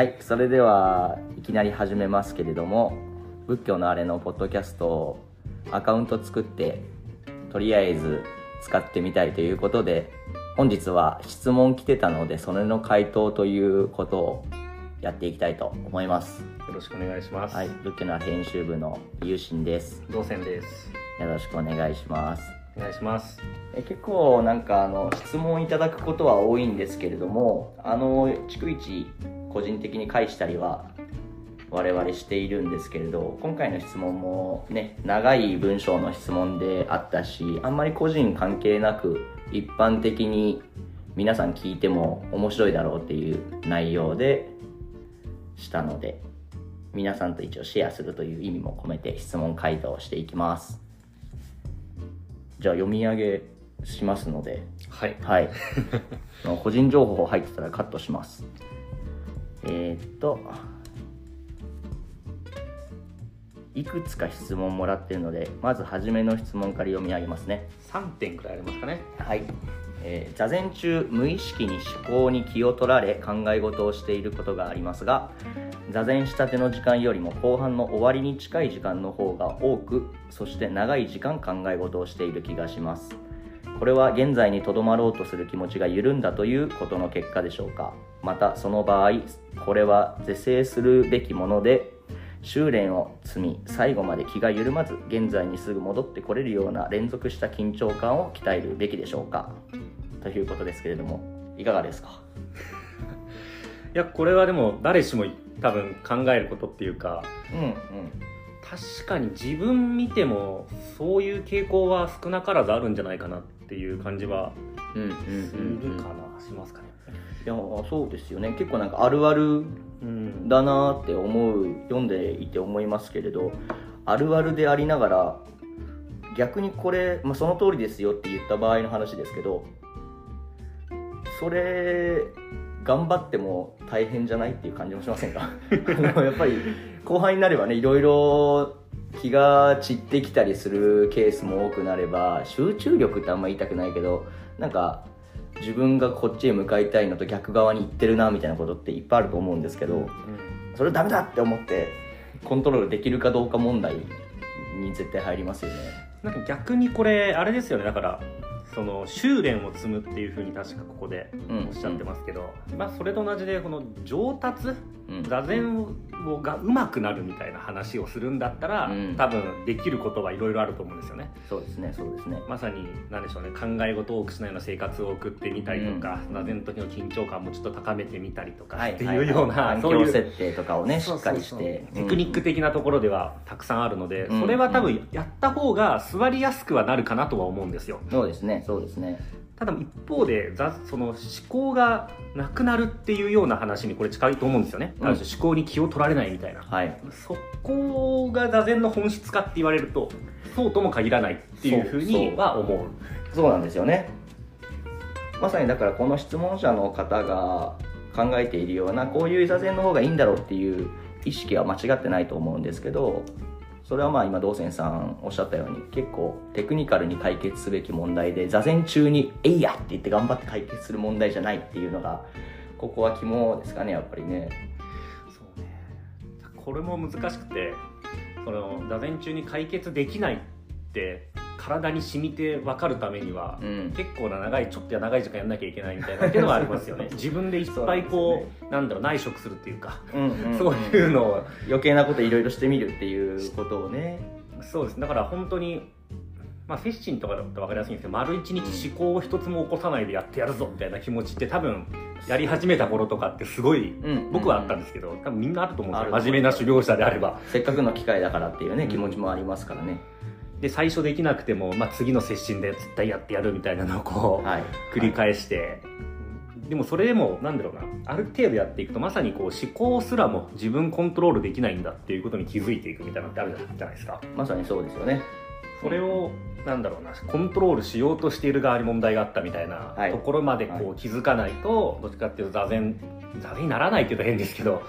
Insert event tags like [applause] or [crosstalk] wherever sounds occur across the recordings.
はいそれではいきなり始めますけれども仏教のあれのポッドキャストをアカウント作ってとりあえず使ってみたいということで本日は質問来てたのでそれの回答ということをやっていきたいと思いますよろしくお願いします。はい仏教の編集部のゆうしんです同線です。よろしくお願いしますお願いします。え結構なんかあの質問いただくことは多いんですけれどもあの逐一個人的に返したりは我々しているんですけれど今回の質問もね長い文章の質問であったしあんまり個人関係なく一般的に皆さん聞いても面白いだろうっていう内容でしたので皆さんと一応シェアするという意味も込めて質問回答していきます。じゃあ読み上げしますので。はい。はい。[laughs] 個人情報入ってたらカットしますえー、っといくつか質問もらってるのでまず初めの質問から読み上げますね。3点くらいありますかね。はい、えー座禅中無意識に思考に気を取られ考え事をしていることがありますが座禅したての時間よりも後半の終わりに近い時間の方が多くそして長い時間考え事をしている気がしますこれは現在にとどまろうとする気持ちが緩んだということの結果でしょうか。またその場合これは是正するべきもので修練を積み最後まで気が緩まず現在にすぐ戻ってこれるような連続した緊張感を鍛えるべきでしょうか。ということですけれどもいかがですか？[laughs] いや、これはでも誰しも多分考えることっていうか、うんうん。確かに自分見てもそういう傾向は少なからずあるんじゃないかなっていう感じはうんうんすうんうんるかな、しますかね。いやそうですよね結構なんかあるあるうん。だなって思う読んでいて思いますけれどあるあるでありながら逆にこれ、まあ、その通りですよって言った場合の話ですけどそれ頑張っても大変じゃないっていう感じもしませんか？[laughs] やっぱり後輩になればねいろいろ気が散ってきたりするケースも多くなれば集中力ってあんま言いたくないけどなんか自分がこっちへ向かいたいのと逆側に行ってるなみたいなことっていっぱいあると思うんですけどそれダメだって思ってコントロールできるかどうか問題に絶対入りますよね。なんか逆にこれ、あれですよね。だから、その修練を積むっていうふうに確かここでうん。おっしゃってますけど、まあそれと同じでこの上達うん座禅をが上手くなるみたいな話をするんだったら、うん。多分できることはいろいろあると思うんですよね。そうですねそうですね。まさに何でしょうね考え事を多くしないような生活を送ってみたりとか、座禅の時の緊張感もちょっと高めてみたりとかっていうような、[laughs] 環そういう境設定とかをねしっかりして。テクニック的なところではたくさんあるので、うん。それは多分やった方が座りやすくはなるかなとは思うんですよ。そうですねそうですねただ一方でざその思考がなくなるっていうような話にこれ近いと思うんですよね、うん。思考に気を取られないみたいな。はい。そこが座禅の本質かって言われるとそうとも限らないっていうふうには思う。そうなんですよね。まさにだからこの質問者の方が考えているようなこういう座禅の方がいいんだろうっていう意識は間違ってないと思うんですけどそれはまあ今道仙さんおっしゃったように結構テクニカルに解決すべき問題で座禅中に「えいや!」って言って頑張って解決する問題じゃないっていうのがここは肝ですかねやっぱりねそうねこれも難しくてその座禅中に解決できないって体に染みて分かるためには、うん。結構な長いちょっとや長い時間やんなきゃいけないみたいなっていうのはありますよね。[laughs] 自分でいっぱいこうなんだろう内職するっていうか、うんうんうんそういうのを余計なこといろいろしてみるっていうことをね。そうですだから本当にまあフェッシンとかだと分かりやすいんですけど丸一日思考を一つも起こさないでやってやるぞみたいな気持ちって多分やり始めた頃とかってすごいうん僕はあったんですけど多分みんなあると思うんですよ。真面目な修行者であれば。せっかくの機会だからっていうねうん。気持ちもありますからね、で最初できなくても、まあ、次の接心で絶対やってやるみたいなのをこう、はい。繰り返して、でもそれでもなんだろうな。ある程度やっていくとまさにこう思考すらも自分コントロールできないんだっていうことに気づいていくみたいなのってあるじゃないですか。まさにそうですよねそれをなんだろうなコントロールしようとしている側に問題があったみたいなはい。ところまでこはう気づかないと、どっちかっていうと座禅座禅にならないっていうと変ですけど、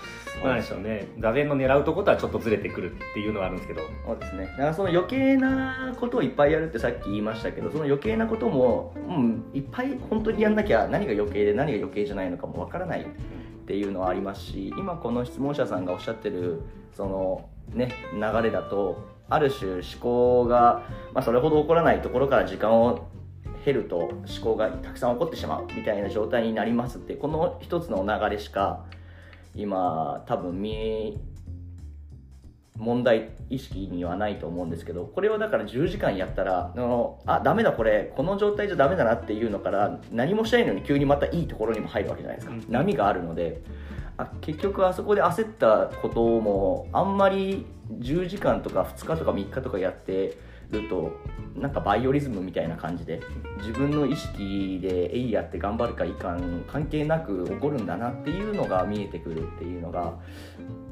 まあなんでしょうね。座禅の狙うとことはちょっとずれてくるっていうのはあるんですけど。そうですね。だからその余計なことをいっぱいやるってさっき言いましたけどその余計なことも、うん、いっぱい本当にやんなきゃ何が余計で何が余計じゃないのかもわからないっていうのはありますし今この質問者さんがおっしゃってるそのね流れだとある種思考が、まあ、それほど起こらないところから時間を減ると思考がたくさん起こってしまうみたいな状態になりますってこの一つの流れしか今多分見え問題意識にはないと思うんですけどこれをだから10時間やったらあのあダメだこれこの状態じゃダメだなっていうのから何もしないのに急にまたいいところにも入るわけじゃないですか、うん。波があるのであ結局あそこで焦ったこともあんまり10時間とか2日とか3日とかやってるとなんかバイオリズムみたいな感じで自分の意識でえいやって頑張るかいかん関係なく起こるんだなっていうのが見えてくるっていうのが、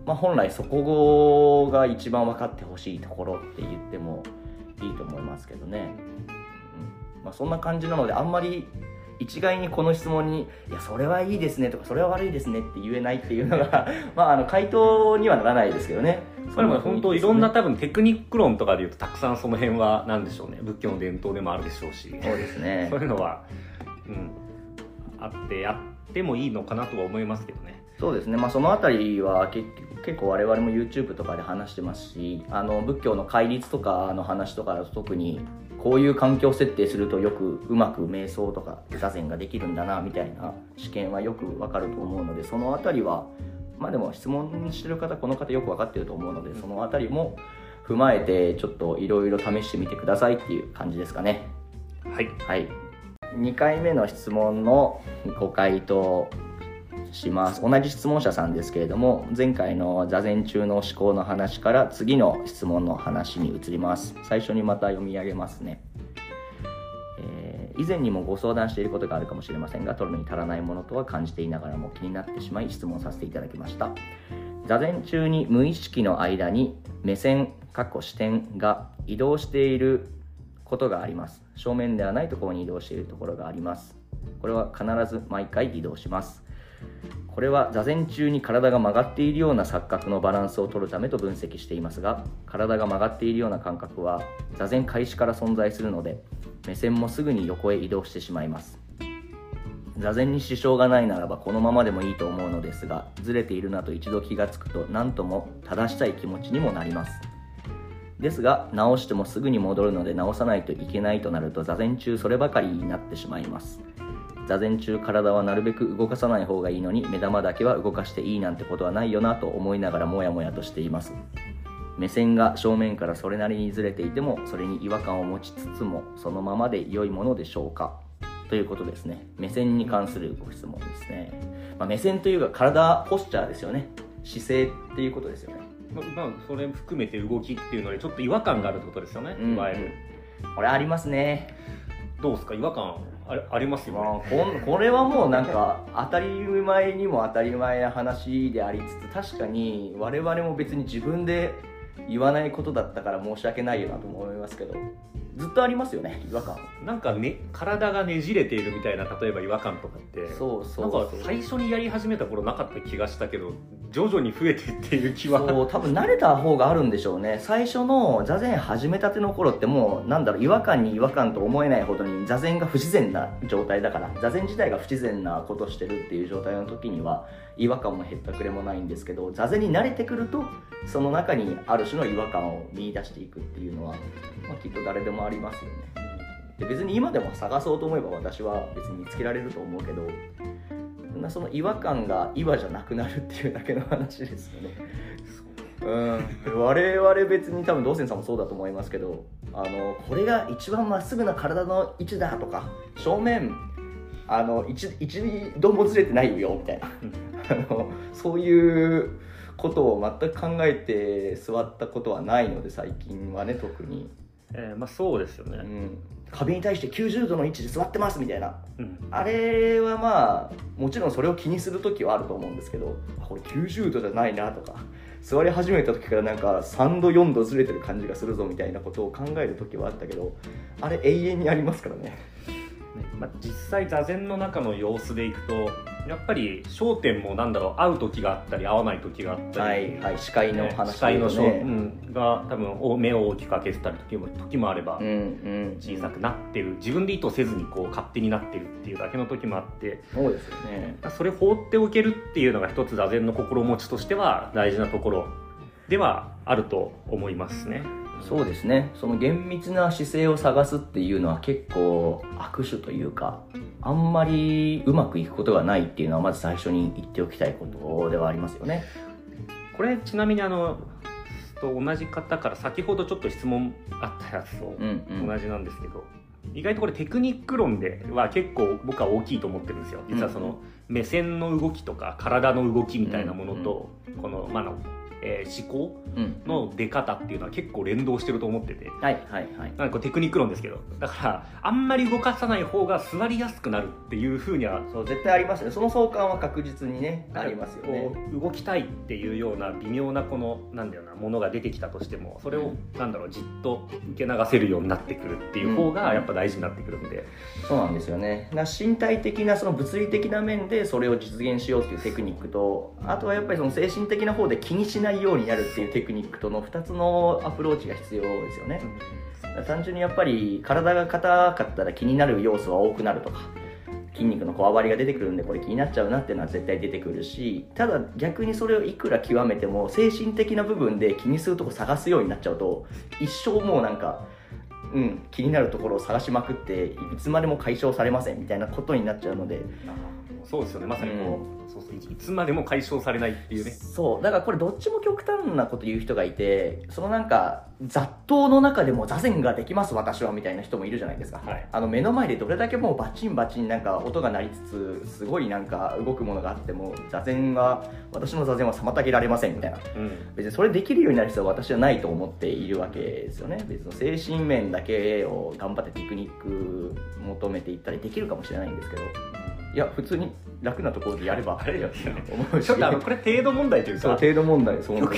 まあ、本来そこが一番分かってほしいところって言ってもいいと思いますけどね、うん。まあ、そんな感じなのであんまり一概にこの質問に「いやそれはいいですね」とか「それは悪いですね」って言えないっていうのが [laughs] まああの回答にはならないですけどね。それも本当いろんな多分テクニック論とかでいうとたくさんその辺は何でしょうね。仏教の伝統でもあるでしょうし。そうですね。[laughs] そういうのは、うん、あってやってもいいのかなとは思いますけどね。そうですね、まあ、そのあたりは結結構我々も YouTube とかで話してますしあの仏教の戒律とかの話とかだと特にこういう環境設定するとよくうまく瞑想とか座禅ができるんだなみたいな試験はよくわかると思うのでそのあたりはまあでも質問してる方この方よく分かってると思うのでそのあたりも踏まえてちょっといろいろ試してみてくださいっていう感じですかね。はい。はい、2回目の質問のご回答します。同じ質問者さんですけれども前回の座禅中の思考の話から次の質問の話に移ります。最初にまた読み上げますね、えー以前にもご相談していることがあるかもしれませんが取るのに足らないものとは感じていながらも気になってしまい質問させていただきました。座禅中に無意識の間に目線かっこ視点が移動していることがあります。正面ではないところに移動しているところがあります。これは必ず毎回移動します。これは座禅中に体が曲がっているような錯覚のバランスを取るためと分析していますが体が曲がっているような感覚は座禅開始から存在するので目線もすぐに横へ移動してしまいます。座禅に支障がないならばこのままでもいいと思うのですがずれているなと一度気がつくと何とも正したい気持ちにもなります。ですが直してもすぐに戻るので直さないといけないとなると座禅中そればかりになってしまいます。座禅中体はなるべく動かさない方がいいのに目玉だけは動かしていいなんてことはないよなと思いながらモヤモヤとしています。目線が正面からそれなりにずれていてもそれに違和感を持ちつつもそのままで良いものでしょうか。ということですね。目線に関するご質問ですね、まあ、目線というか体ポスチャーですよね。姿勢っていうことですよね。ままあそれ含めて動きっていうのにちょっと違和感があるってことですよね、うん。いわゆるこれありますね。どうですか？違和感あありますよ、ここれはもうなんか当たり前にも当たり前な話でありつつ確かに我々も別に自分で言わないことだったから申し訳ないよなと思いますけど。ずっとありますよね違和感。なんかね体がねじれているみたいな例えば違和感とかって。そうそうなんか最初にやり始めた頃なかった気がしたけど徐々に増えていっている気は。そう多分慣れた方があるんでしょうね。最初の座禅始めたての頃ってもうなんだろう違和感に違和感と思えないほどに座禅が不自然な状態だから座禅自体が不自然なことしてるっていう状態の時には違和感もへったくれもないんですけど座禅に慣れてくるとその中にある種の違和感を見出していくっていうのは、まあ、きっと誰でもありますよね。で別に今でも探そうと思えば私は別に見つけられると思うけどそんなその違和感が違和じゃなくなるっていうだけの話ですよね。うん、我々別に多分道仙さんもそうだと思いますけどあのこれが一番まっすぐな体の位置だとか正面あの一一度もずれてないよみたいな。あのそういうことを全く考えて座ったことはないので最近はね特に、えーまあそうですよね、うん、壁に対して90度の位置で座ってますみたいな。うん。あれはまあもちろんそれを気にする時はあると思うんですけどあこれ90度じゃないなとか。座り始めた時からなんか3度4度ずれてる感じがするぞみたいなことを考える時はあったけどあれ永遠にありますからねまあ、実際座禅の中の様子でいくとやっぱり焦点もなんだろう合う時があったり合わない時があったり、はいはい視界のね話視界の焦、でねうん、が多分お目を大きく開けてたり時も時もあればうんうん小さくなってる。自分で意図せずにこう勝手になってるっていうだけの時もあってそうですよね。それ放っておけるっていうのが一つ座禅の心持ちとしては大事なところではあると思いますね。そうですね。その厳密な姿勢を探すっていうのは結構握手というかあんまりうまくいくことがないっていうのはまず最初に言っておきたいことではありますよね。これちなみにあのと同じ方から先ほどちょっと質問あったやつとうんうん。同じなんですけど、意外とこれテクニック論では結構僕は大きいと思ってるんですよ。実はその目線の動きとか体の動きみたいなものと、この,、まああのえー思考うん。の出方っていうのは結構連動してると思ってて。はいはいはい。なんかテクニック論ですけど。だからあんまり動かさない方が座りやすくなるっていうふうには。そう絶対ありますね。その相関は確実にねありますよね。こう動きたいっていうような微妙なこのなんだよなものが出てきたとしてもそれをなんだろうじっと受け流せるようになってくるっていう方がやっぱ大事になってくるんで、そうなんですよね。な身体的なその物理的な面でそれを実現しようっていうテクニックとあとはやっぱりその精神的な方で気にしないようになるっていうテクニックとの2つのアプローチが必要ですよね。単純にやっぱり体が硬かったら気になる要素は多くなるとか筋肉のこわばりが出てくるんでこれ気になっちゃうなっていうのは絶対出てくるしただ逆にそれをいくら極めても精神的な部分で気にするとこ探すようになっちゃうと一生もうなんかうん、気になるところを探しまくっていつまでも解消されませんみたいなことになっちゃうのでそうですよね。まさにこう,、そうそう。いつまでも解消されないっていうね。そう。だからこれどっちも極端なこと言う人がいてそのなんか雑踏の中でも座禅ができます私はみたいな人もいるじゃないですか、はい。あの目の前でどれだけもうバチンバチンなんか音が鳴りつつすごいなんか動くものがあっても座禅は私の座禅は妨げられませんみたいな。うん。別にそれできるようになる必要は私はないと思っているわけですよね。別に精神面だけを頑張ってテクニック求めていったりできるかもしれないんですけどいや普通に楽なところでやればあれよ。ね思うし。ちょっとあのこれ程度問題というか。そう程度問題そう極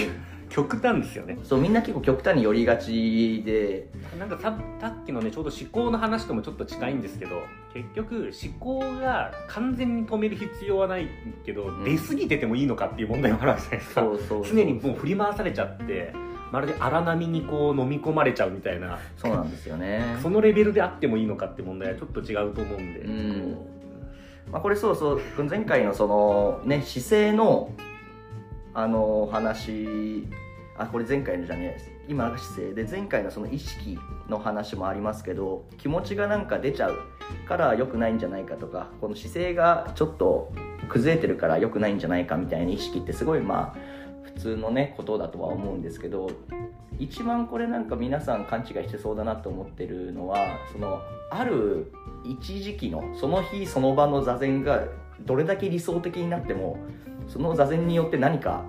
極端ですよね。そうみんな結構極端に寄りがちで。なんかささっきのねちょうど思考の話ともちょっと近いんですけど結局思考が完全に止める必要はないけど、ん。出過ぎててもいいのかっていう問題もあるわけじゃないですか。そうそう常にもう振り回されちゃってまるで荒波にこう飲み込まれちゃうみたいな。そうなんですよね。そのレベルであってもいいのかって問題はちょっと違うと思うんで、うん。こまあ、これそうそう前回のそのね姿勢のあの話あこれ前回のじゃねえです今が姿勢で前回のその意識の話もありますけど気持ちがなんか出ちゃうから良くないんじゃないかとかこの姿勢がちょっと崩れてるから良くないんじゃないかみたいな意識ってすごいまあ通のねことだとは思うんですけど一番これなんか皆さん勘違いしてそうだなと思ってるのはそのある一時期のその日その場の座禅がどれだけ理想的になってもその座禅によって何か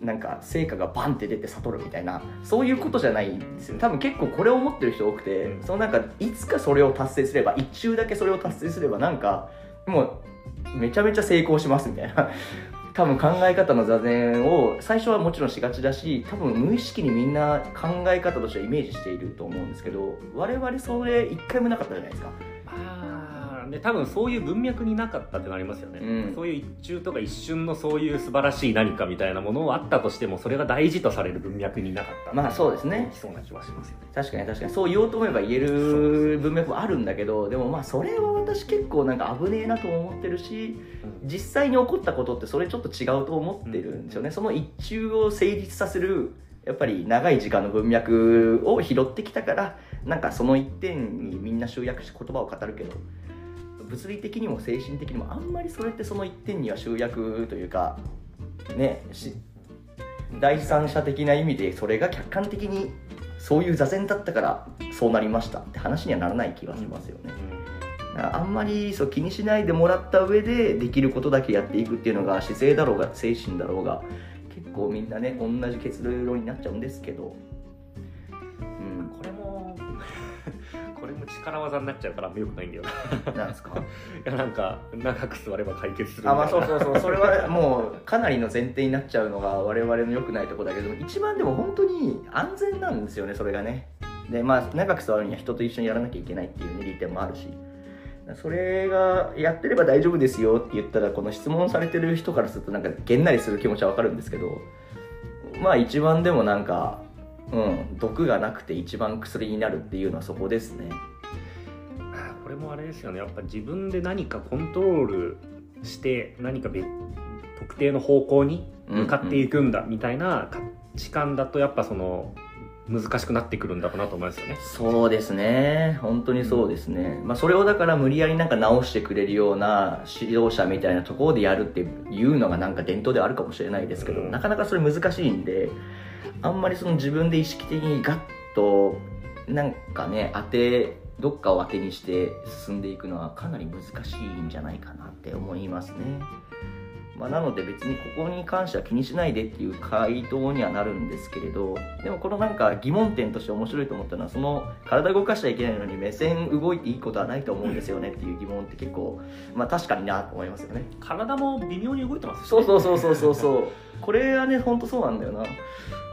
なんか成果がバンって出て悟るみたいなそういうことじゃないんですよ。多分結構これを思ってる人多くて、うんそのなんかいつかそれを達成すれば一中だけそれを達成すればなんかもうめちゃめちゃ成功しますみたいな。多分考え方の座禅を最初はもちろんしがちだし多分無意識にみんな考え方としてはイメージしていると思うんですけど我々それ一回もなかったじゃないですか。うまあで多分そういう文脈になかったってなりますよね、うん。そういう一中とか一瞬のそういう素晴らしい何かみたいなものはあったとしてもそれが大事とされる文脈になかった。まあそうですね。そうな気はしますよね。確かに確かに。そう言おうと思えば言える文脈もあるんだけどでもまあそれは私結構なんか危ねえなとも思ってるし実際に起こったことってそれちょっと違うと思ってるんですよね、その一中を成立させるやっぱり長い時間の文脈を拾ってきたからなんかその一点にみんな集約して言葉を語るけど物理的にも精神的にもあんまりそれってその一点には集約というかねし第三者的な意味でそれが客観的にそういう座禅だったからそうなりましたって話にはならない気がしますよね。あんまりそう気にしないでもらった上でできることだけやっていくっていうのが姿勢だろうが精神だろうが結構みんなね同じ結論になっちゃうんですけど、力技になっちゃうからあんまよくないんだよななんですか？[laughs] いやなんか長く座れば解決するみたいな。あまあそうそうそうそれはもうかなりの前提になっちゃうのが我々の良くないところだけど一番でも本当に安全なんですよねそれがね。でまあ長く座るには人と一緒にやらなきゃいけないっていう、ね、利点もあるし。それがやってれば大丈夫ですよって言ったらこの質問されてる人からするとなんかげんなりする気持ちはわかるんですけどまあ一番でもなんかうん毒がなくて一番薬になるっていうのはそこですねあこれですよね。やっぱ自分で何かコントロールして何か別特定の方向に向かっていくんだみたいな価値観だとやっぱその難しくなってくるんだろうなと思いますよね。そうですね。本当にそうですね、まあ、それをだから無理やりなんか直してくれるような指導者みたいなところでやるっていうのがなんか伝統ではあるかもしれないですけど、うん。なかなかそれ難しいんであんまりその自分で意識的にガッとなんかね当てどっかを当てにして進んでいくのはかなり難しいんじゃないかなって思いますね。まあ、なので別にここに関しては気にしないでっていう回答にはなるんですけれどでもこのなんか疑問点として面白いと思ったのはその体動かしちゃいけないのに目線動いていいことはないと思うんですよねっていう疑問って結構まあ確かになと思いますよね。体も微妙に動いてますそううそうそうそうそうそう。これはね本当そうなんだよな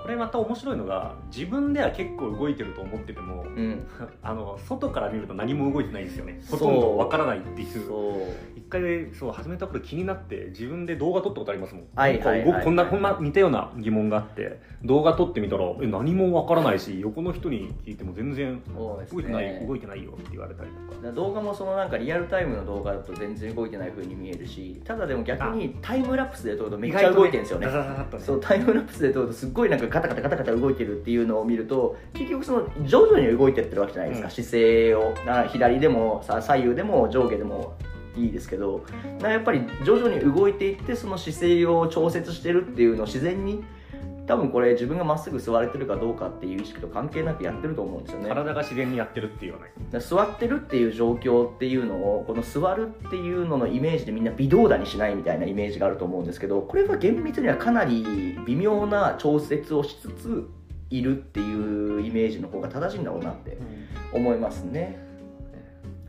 これまた面白いのが自分では結構動いてると思っててもうん。[laughs] あの外から見ると何も動いてないんですよね。そう。ほとんどわからないっていう。そう。一回そう始めた頃気になって自分で動画撮ったことありますもん、はいこんなこんな似たような疑問があって動画撮ってみたらえ何もわからないし横の人に聞いても全然動いてない、ね動いてないよって言われたりとか。動画もそのなんかリアルタイムの動画だと全然動いてない風に見えるしただでも逆にタイムラプスで撮るとめっちゃ動いてるんですよね。ね。そうタイムラプスで撮るとすっごいなんかガタガタガタガタ動いてるっていうのを見ると結局その徐々に動いてってるわけじゃないですか、うん。姿勢を。あ左でもさ左右でも上下でもいいですけど。なやっぱり徐々に動いていってその姿勢を調節してるっていうのを自然に多分これ自分がまっすぐ座れてるかどうかっていう意識と関係なくやってると思うんですよね。体が自然にやってるっていうよね。座ってるっていう状況っていうのをこの座るっていうののイメージでみんな微動だにしないみたいなイメージがあると思うんですけどこれは厳密にはかなり微妙な調節をしつついるっていうイメージの方が正しいんだろうなって思いますね。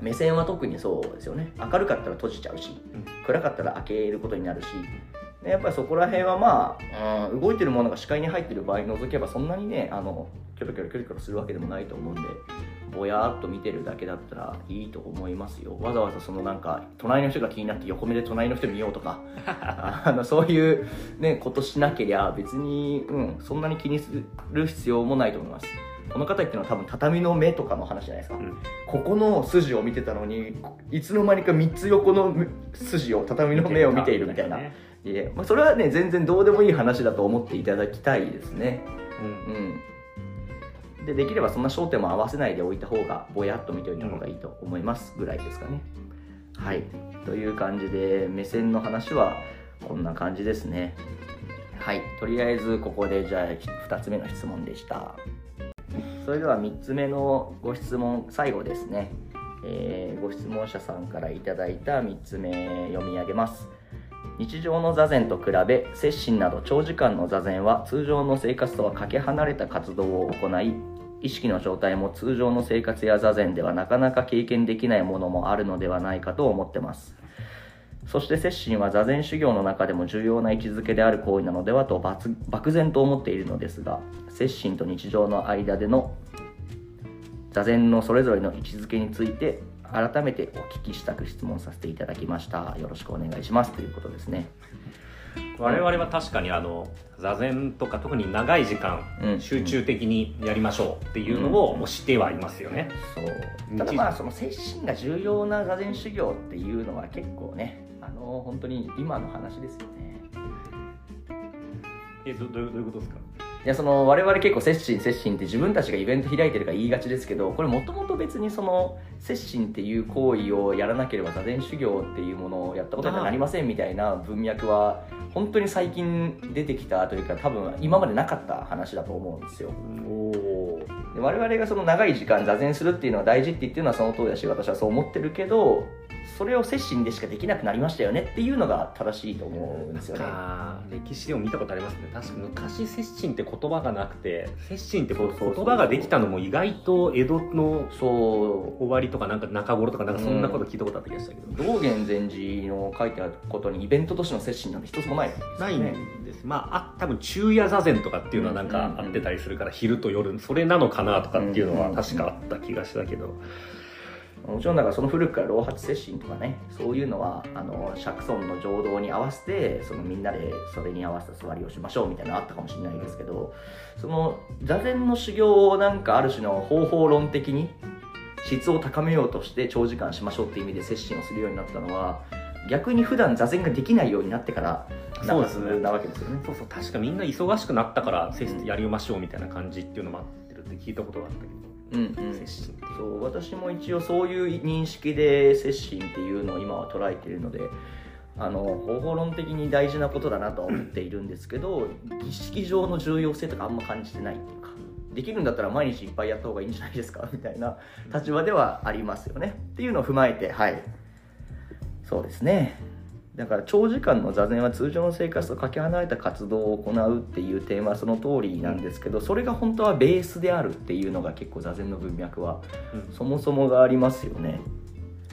目線は特にそうですよね。明るかったら閉じちゃうしうん。暗かったら開けることになるしでやっぱりそこら辺はまあ、うん、動いてるものが視界に入ってる場合除けばそんなにねあのキョロキョロキョロキョロするわけでもないと思うんでぼやーっと見てるだけだったらいいと思いますよ。わざわざそのなんか隣の人が気になって横目で隣の人見ようとか [laughs] あのそういう、ね、ことしなけりゃ別に、うん、そんなに気にする必要もないと思います。この方言ってるのは多分畳の目とかの話じゃないですか、うん。ここの筋を見てたのにいつの間にか3つ横の筋を畳の目を見ているみたいな、ねいえまあ、それはね全然どうでもいい話だと思っていただきたいですね。うん。うん。でできればそんな焦点も合わせないでおいた方がぼやっと見ておいた方がいいと思いますぐらいですかね、はい。という感じで目線の話はこんな感じですね。はい。とりあえずここでじゃあ2つ目の質問でした。それでは3つ目のご質問最後ですね、えーご質問者さんからいただいた3つ目読み上げます日常の座禅と比べ接心など長時間の座禅は通常の生活とはかけ離れた活動を行い意識の状態も通常の生活や座禅ではなかなか経験できないものもあるのではないかと思ってます。そして接心は座禅修行の中でも重要な位置づけである行為なのではと漠然と思っているのですが接心と日常の間での座禅のそれぞれの位置づけについて改めてお聞きしたく質問させていただきました。よろしくお願いします。ということですね。我々は確かにあの座禅とか特に長い時間うん。集中的にやりましょう。っていうのを推してはいますよね、そう。ただまあその精神が重要な座禅修行っていうのは結構ねあの本当に今の話ですよね。えどどういうことですか？いやその我々結構接心接心って自分たちがイベント開いてるから言いがちですけどこれもともと別にその接心っていう行為をやらなければ座禅修行っていうものをやったことにはなりませんみたいな文脈は本当に最近出てきたというか多分今までなかった話だと思うんですよ。で我々がその長い時間座禅するっていうのは大事って言ってるのはその通りだし私はそう思ってるけどそれを接心でしかできなくなりましたよねっていうのが正しいと思うんですよね。歴史でも見たことありますね。確か昔接心って言葉がなくて接心って言葉ができたのも意外と江戸のそう終わりとかなんか中頃とかなんかそんなこと聞いたことあった気がしたけど、道元禅師の書いてあることにイベントとしての接心なんて一つもないですよね。ないんです、まああ多分昼夜座禅とかっていうのはなんかあってたりするから昼と夜それなのかなとかっていうのは確かあった気がしたけど、もちろんだからその古くから老発接心とかねそういうのはあの釈尊の浄土に合わせてそのみんなでそれに合わせた座りをしましょうみたいなのあったかもしれないですけどその座禅の修行をなんかある種の方法論的に質を高めようとして長時間しましょうっていう意味で接心をするようになったのは逆に普段座禅ができないようになってからそうですね。なわけですよね。そうそう確かみんな忙しくなったからやりましょうみたいな感じっていうのもあってるって聞いたことがあったけど、うんうん。接心そう私も一応そういう認識で接心っていうのを今は捉えているのであの方法論的に大事なことだなとは思っているんですけど儀式上の重要性とかあんま感じてないっていうかできるんだったら毎日いっぱいやった方がいいんじゃないですか [laughs] みたいな立場ではありますよね。っていうのを踏まえてはい。そうですね。だから長時間の座禅は通常の生活とかけ離れた活動を行うっていうテーマはその通りなんですけどそれが本当はベースであるっていうのが結構座禅の文脈はうん。そもそもがありますよね。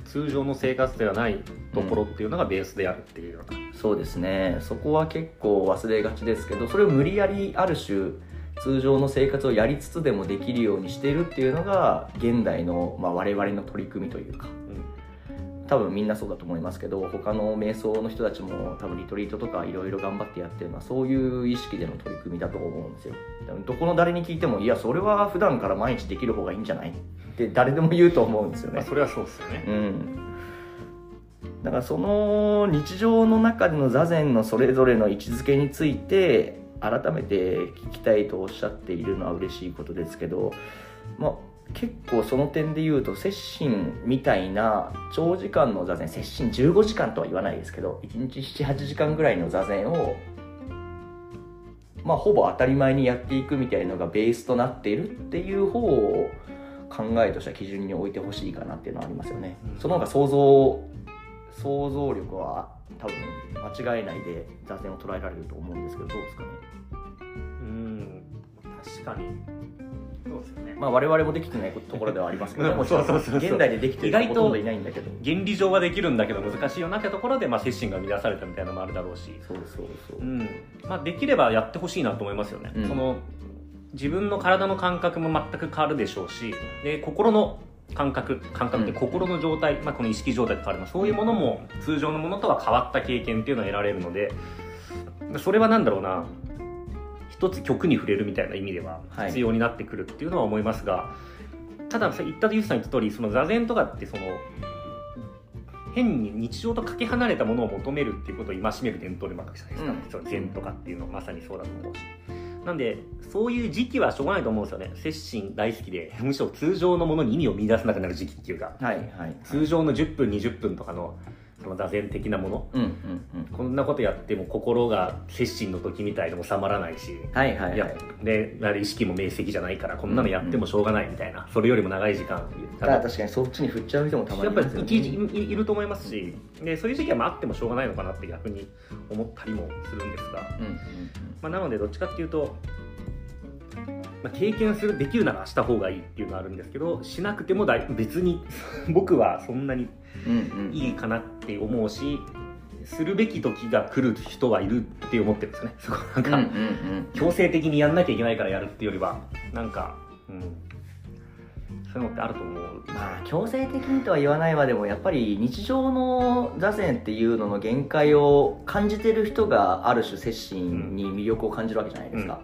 通常の生活ではないところっていうのがベースであるっていうような、そうですね。そこは結構忘れがちですけどそれを無理やりある種通常の生活をやりつつでもできるようにしているっていうのが現代の、まあ、我々の取り組みというか多分みんなそうだと思いますけど他の瞑想の人たちも多分リトリートとかいろいろ頑張ってやってるのはそういう意識での取り組みだと思うんですよ。多分どこの誰に聞いてもいやそれは普段から毎日できる方がいいんじゃない？って誰でも言うと思うんですよね。まあ、それはそうですよね、うん、だからその日常の中での座禅のそれぞれの位置づけについて改めて聞きたいとおっしゃっているのは嬉しいことですけど、まあ、結構その点で言うと接心みたいな長時間の座禅接心15時間とは言わないですけど1日78時間ぐらいの座禅をまあほぼ当たり前にやっていくみたいのがベースとなっているっていう方を考えとしては基準に置いてほしいかなっていうのはありますよね、うん。その方が想像想像力は多分間違いないで座禅を捉えられると思うんですけどどうですかね？うん確かにですよね、まあ我々もできてないところではありますけど [laughs] うんもうそう。現代でできてる人は意外とほとんどいないんだけど。原理上はできるんだけど難しいよなってところで、まあ、接心が生み出されたみたいなのもあるだろうし、そうそうそうう、ん。まあ、できればやってほしいなと思いますよね、うん。その自分の体の感覚も全く変わるでしょうしで心の感覚感覚ってうん。心の状態、まあ、この意識状態と変わるの。そういうものも通常のものとは変わった経験っていうのを得られるのでそれは何だろうな一つ曲に触れるみたいな意味でははい。必要になってくるっていうのは思いますが、ただ言ったユースさん言った通りその座禅とかってその変に日常とかけ離れたものを求めるっていうことを戒める伝統でもあるじゃないですか、うん。その禅とかっていうのはまさにそうだと思うし。なんでそういう時期はしょうがないと思うんですよね。接心大好きで [laughs] むしろ通常のものに意味を見出せなくなる時期っていうか。はいはい通常の10分20分とかのその座禅的なもの。うんうんうん。こんなことやっても心が接心の時みたいに収まらないし。はいはいはい。でやはり意識も明晰じゃないからこんなのやってもしょうがないみたいな、それよりも長い時間。確かにそっちに振っちゃう人もたまやっぱりにいいいると思いますしでそういう時期はまああってもしょうがないのかなって逆に思ったりもするんですが、うんうん。まあ、なのでどっちかっていうと、まあ、経験するできるならした方がいいっていうのはあるんですけどしなくてもだい別に [laughs] 僕はそんなにうんうん。うんいいかなって思うしするべき時が来る人はいるって思ってるんですよね。そこなんか、うんうんうん。強制的にやんなきゃいけないからやるっていうよりはなんか、うん、そういうのってあると思う。まあ強制的にとは言わないまでもやっぱり日常の座禅っていうのの限界を感じてる人がある種接心に魅力を感じるわけじゃないですか、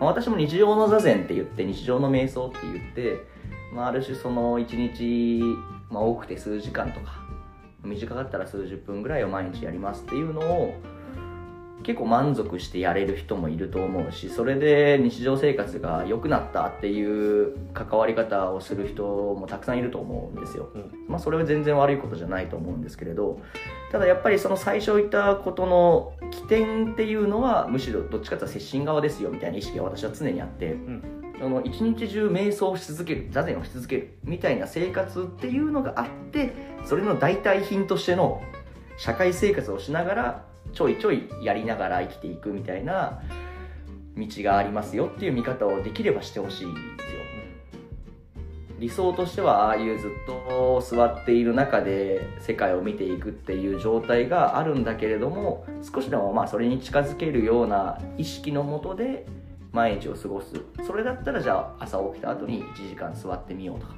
まあ、私も日常の座禅って言って日常の瞑想って言って、まあ、ある種その一日、まあ、多くて数時間とか短かったら数十分ぐらいを毎日やりますっていうのを結構満足してやれる人もいると思うしそれで日常生活が良くなったっていう関わり方をする人もたくさんいると思うんですよ、うん。まあ、それは全然悪いことじゃないと思うんですけれどただやっぱりその最初言ったことの起点っていうのはむしろどっちかというと接心側ですよみたいな意識が私は常にあって、ん。その一日中瞑想をし続ける座禅をし続けるみたいな生活っていうのがあってそれの代替品としての社会生活をしながらちょいちょいやりながら生きていくみたいな道がありますよっていう見方をできればしてほしいんですよ。理想としてはああいうずっと座っている中で世界を見ていくっていう状態があるんだけれども少しでもまあそれに近づけるような意識のもとで毎日を過ごす。それだったらじゃあ朝起きた後に1時間座ってみようとか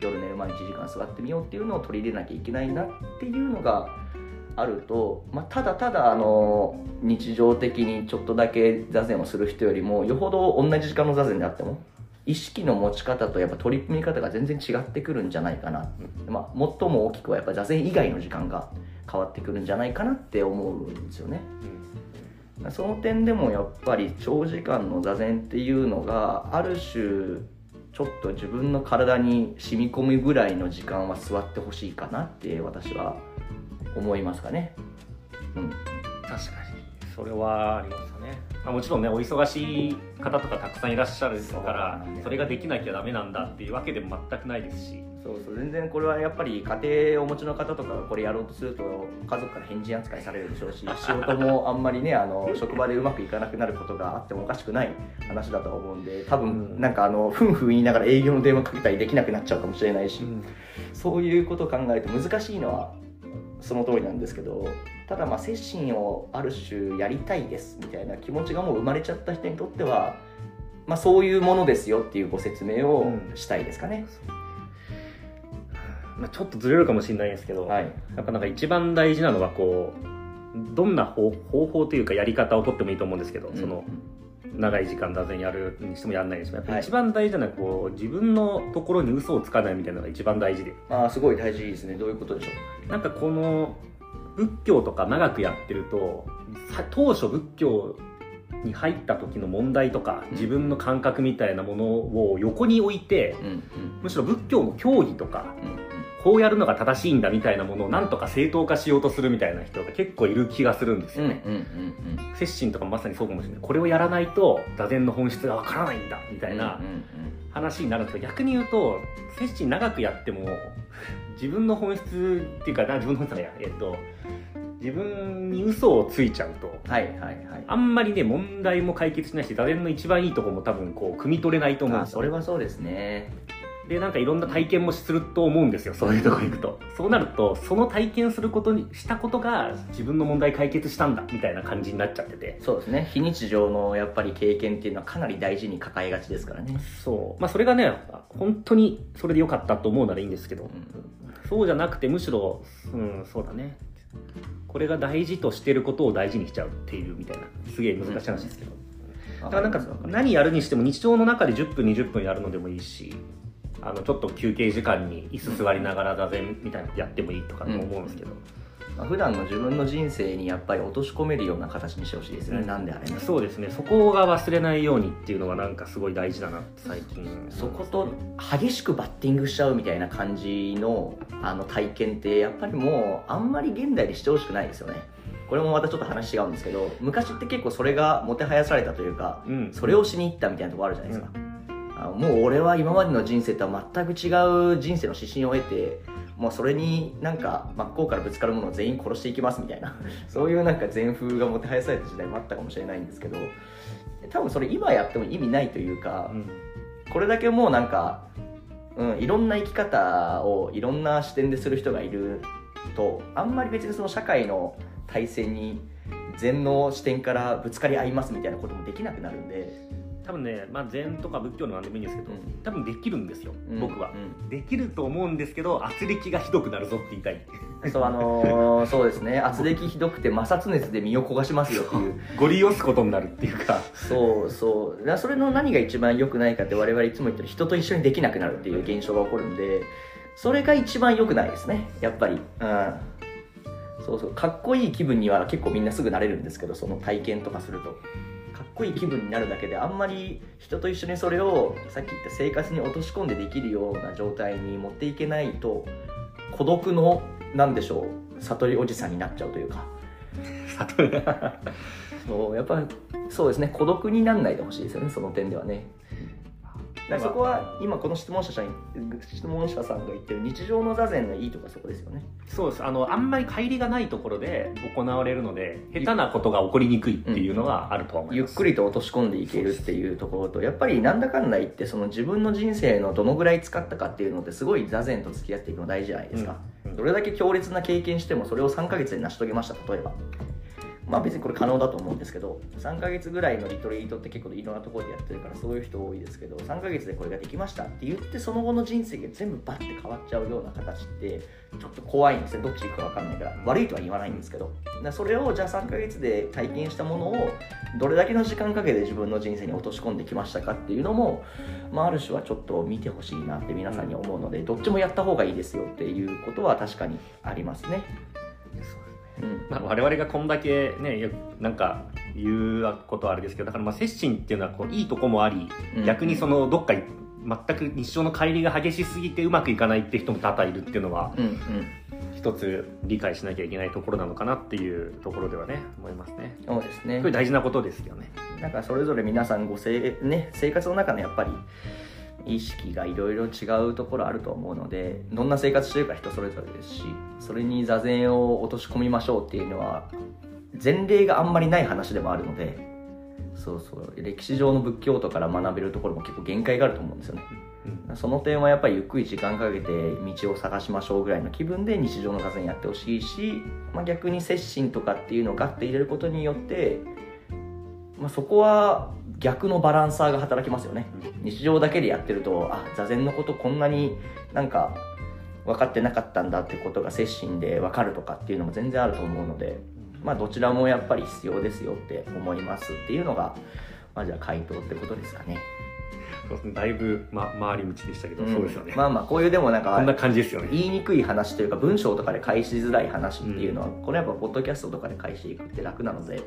夜寝る前に1時間座ってみようっていうのを取り入れなきゃいけないなっていうのがあると、まあ、ただただあの日常的にちょっとだけ座禅をする人よりもよほど同じ時間の座禅であっても意識の持ち方とやっぱ取り組み方が全然違ってくるんじゃないかな、まあ、最も大きくはやっぱ座禅以外の時間が変わってくるんじゃないかなって思うんですよね。その点でもやっぱり長時間の座禅っていうのがある種ちょっと自分の体に染み込むぐらいの時間は座ってほしいかなって私は思いますかね。うん、確かに。それはありますよね、まあ、もちろんねお忙しい方とかたくさんいらっしゃるからそれができなきゃダメなんだっていうわけでも全くないですし。そうそう全然これはやっぱり家庭をお持ちの方とかがこれやろうとすると家族から変人扱いされるでしょうし [laughs] 仕事もあんまりねあの職場でうまくいかなくなることがあってもおかしくない話だと思うんで多分なんかあのふんふん言いながら営業の電話かけたりできなくなっちゃうかもしれないし、うん、そういうことを考えると難しいのはその通りなんですけどただまあ精神をある種やりたいですみたいな気持ちがもう生まれちゃった人にとっては、まあ、そういうものですよっていうご説明をしたいですかね。うんまあ、ちょっとずれるかもしれないんですけど、はい、やっぱなんか一番大事なのはこうどんな方法というかやり方をとってもいいと思うんですけど、うん、その長い時間座禅やるにしてもやらないにしてもやっぱり一番大事なのはこう自分のところに嘘をつかないみたいなのが一番大事で。ああすごい大事ですね。どういうことでしょう？なんかこの仏教とか長くやってると当初仏教に入った時の問題とか自分の感覚みたいなものを横に置いて、うんうん、むしろ仏教の教義とか、うんこうやるのが正しいんだみたいなものをなんとか正当化しようとするみたいな人が結構いる気がするんですよね。接心とかまさにそうかもしれない。これをやらないと座禅の本質がわからないんだみたいな話になるんですけど、逆に言うと、接心長くやっても自分の本質っていうか、自分の本質じゃないや、えっと、自分に嘘をついちゃうと、はいはいはい、あんまりね問題も解決しないし座禅の一番いいところも多分こう汲み取れないと思うんですよ、それはそうですね。でなんかいろんな体験もすると思うんですよそういうとこ行くと。そうなるとその体験することにしたことが自分の問題解決したんだみたいな感じになっちゃってて。そうですね。非日常のやっぱり経験っていうのはかなり大事に抱えがちですからね。そう。まあそれがね本当にそれでよかったと思うならいいんですけど、うん、そうじゃなくてむしろうんそうだねこれが大事としてることを大事にしちゃうっていうみたいなすげえ難しい話ですけど、うん、だからなんか何やるにしても日常の中で10分20分やるのでもいいしあのちょっと休憩時間に椅子座りながら座禅みたいなのやってもいいとかと思うんですけど、まあ、普段の自分の人生にやっぱり落とし込めるような形にしてほしいですよね、うん、なんであれ、ね、そうですね。そこが忘れないようにっていうのはなんかすごい大事だなって最近そこと激しくバッティングしちゃうみたいな感じのあの体験ってやっぱりもうあんまり現代でしてほしくないですよね。これもまたちょっと話違うんですけど昔って結構それがもてはやされたというか、うん、それをしに行ったみたいなとこあるじゃないですか、うん。もう俺は今までの人生とは全く違う人生の指針を得てもうそれになんか真っ向からぶつかるものを全員殺していきますみたいな。そういうなんか全風がもてはやされた時代もあったかもしれないんですけど多分それ今やっても意味ないというか、うん、これだけもうなんか、うん、いろんな生き方をいろんな視点でする人がいるとあんまり別にその社会の体制に禅の視点からぶつかり合いますみたいなこともできなくなるんで多分ね、まあ、禅とか仏教の何でもいいんですけど、うん、多分できるんですよ、うん、僕は、うん、できると思うんですけど圧力がひどくなるぞって言いたい。[laughs] そうあのー、そうですね。圧力ひどくて摩擦熱で身を焦がしますよっていう。[laughs] ご利用すことになるっていうか。そうそう。それの何が一番良くないかって我々いつも言ってる人と一緒にできなくなるっていう現象が起こるんでそれが一番良くないですね。やっぱり。うん。そうそう。かっこいい気分には結構みんなすぐなれるんですけどその体験とかするとこいい気分になるだけであんまり人と一緒にそれをさっき言った生活に落とし込んでできるような状態に持っていけないと孤独の何でしょう？悟りおじさんになっちゃうというか。悟り。[laughs] そうやっぱそうですね孤独になんないでほしいですよね。その点ではねそこは今この質問者さん質問者さんが言ってる日常の座禅のいいところそこですよね。そうです。あのあんまり乖離がないところで行われるので下手なことが起こりにくいっていうのがあると思います、うん、ゆっくりと落とし込んでいけるっていうところとやっぱりなんだかんだ言ってその自分の人生のどのぐらい使ったかっていうのってすごい座禅と付き合っていくの大事じゃないですか、うん。うん、どれだけ強烈な経験してもそれを3ヶ月で成し遂げました例えばまあ別にこれ可能だと思うんですけど3ヶ月ぐらいのリトリートって結構いろんなところでやってるからそういう人多いですけど3ヶ月でこれができましたって言ってその後の人生が全部バッて変わっちゃうような形ってちょっと怖いんですよどっち行くか分かんないから。悪いとは言わないんですけど。それをじゃあ3ヶ月で体験したものをどれだけの時間かけて自分の人生に落とし込んできましたかっていうのも、まあ、ある種はちょっと見てほしいなって皆さんに思うのでどっちもやった方がいいですよっていうことは確かにありますね。うんまあ、我々がこんだけねなんか言うことはあれですけどだからまあ接心っていうのはこういいとこもあり、うん、逆にそのどっか全く日常の乖離が激しすぎてうまくいかないって人も多々いるっていうのは、うんうん、一つ理解しなきゃいけないところなのかなっていうところではね思いますね。そうですねこれ大事なことですよね。なんかそれぞれ皆さんごせ、ね、生活の中のやっぱり意識がいろいろ違うところあると思うのでどんな生活してるか人それぞれですしそれに座禅を落とし込みましょうっていうのは前例があんまりない話でもあるのでそうそう。歴史上の仏教徒から学べるところも結構限界があると思うんですよね、うん、その点はやっぱりゆっくり時間かけて道を探しましょうぐらいの気分で日常の座禅やってほしいし、まあ、逆に接心とかっていうのをガッて入れることによってまあ、そこは逆のバランサーが働きますよね日常だけでやってるとあ座禅のことこんなになんか分かってなかったんだってことが接心で分かるとかっていうのも全然あると思うのでまあどちらもやっぱり必要ですよって思いますっていうのがまあじゃあ回答ってことですかね。だいぶ、ま、回り道でしたけど、うん、そうですよね。まあまあこういうでもなんかこんな感じですよね。言いにくい話というか文章とかで返しづらい話っていうのは、うん、これやっぱポッドキャストとかで返していくって楽なので、はい。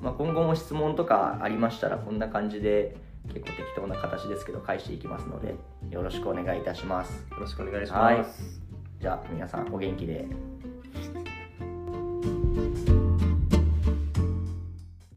まあ、今後も質問とかありましたらこんな感じで結構適当な形ですけど返していきますのでよろしくお願いいたします。よろしくお願いします、はい、じゃあ皆さんお元気で